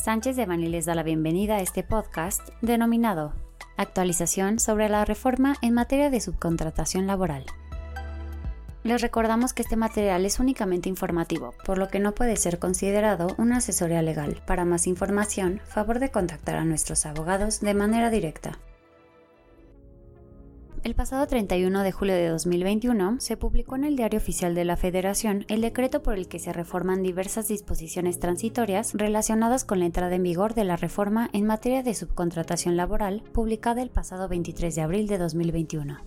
Sánchez de Bani les da la bienvenida a este podcast denominado Actualización sobre la reforma en materia de subcontratación laboral. Les recordamos que este material es únicamente informativo, por lo que no puede ser considerado una asesoría legal. Para más información, favor de contactar a nuestros abogados de manera directa. El pasado 31 de julio de 2021 se publicó en el Diario Oficial de la Federación el decreto por el que se reforman diversas disposiciones transitorias relacionadas con la entrada en vigor de la reforma en materia de subcontratación laboral publicada el pasado 23 de abril de 2021.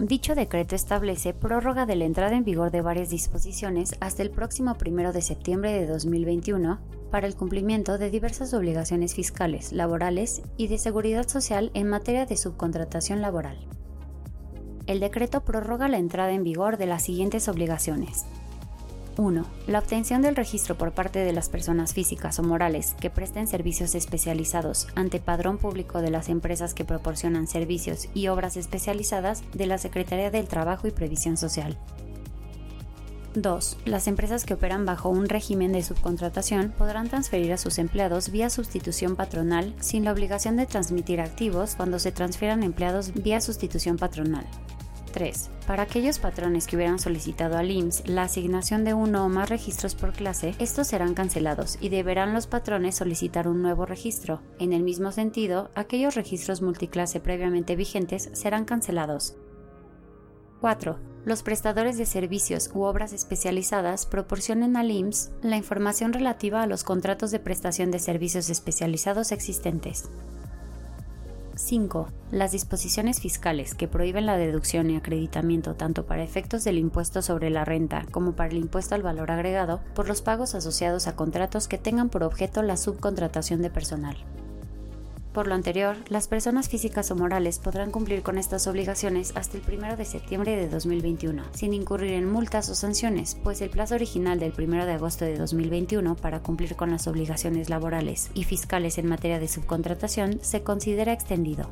Dicho decreto establece prórroga de la entrada en vigor de varias disposiciones hasta el próximo 1 de septiembre de 2021 para el cumplimiento de diversas obligaciones fiscales, laborales y de seguridad social en materia de subcontratación laboral. El decreto prorroga la entrada en vigor de las siguientes obligaciones. 1. La obtención del registro por parte de las personas físicas o morales que presten servicios especializados ante padrón público de las empresas que proporcionan servicios y obras especializadas de la Secretaría del Trabajo y Previsión Social. 2. Las empresas que operan bajo un régimen de subcontratación podrán transferir a sus empleados vía sustitución patronal sin la obligación de transmitir activos cuando se transfieran empleados vía sustitución patronal. 3. Para aquellos patrones que hubieran solicitado al IMSS la asignación de uno o más registros por clase, estos serán cancelados y deberán los patrones solicitar un nuevo registro. En el mismo sentido, aquellos registros multiclase previamente vigentes serán cancelados. 4. Los prestadores de servicios u obras especializadas proporcionen al IMSS la información relativa a los contratos de prestación de servicios especializados existentes. 5. Las disposiciones fiscales que prohíben la deducción y acreditamiento tanto para efectos del impuesto sobre la renta como para el impuesto al valor agregado por los pagos asociados a contratos que tengan por objeto la subcontratación de personal. Por lo anterior, las personas físicas o morales podrán cumplir con estas obligaciones hasta el 1 de septiembre de 2021, sin incurrir en multas o sanciones, pues el plazo original del 1 de agosto de 2021 para cumplir con las obligaciones laborales y fiscales en materia de subcontratación se considera extendido.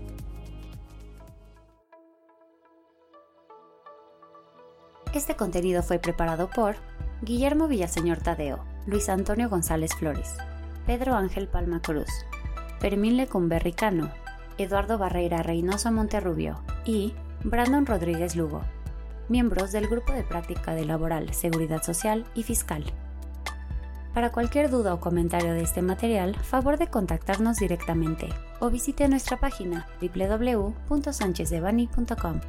Este contenido fue preparado por Guillermo Villaseñor Tadeo, Luis Antonio González Flores, Pedro Ángel Palma Cruz, Fermín Lecumberricano, Eduardo Barreira Reynoso Monterrubio y Brandon Rodríguez Lugo, miembros del Grupo de Práctica de Laboral, Seguridad Social y Fiscal. Para cualquier duda o comentario de este material, favor de contactarnos directamente o visite nuestra página www.sanchezdevani.com.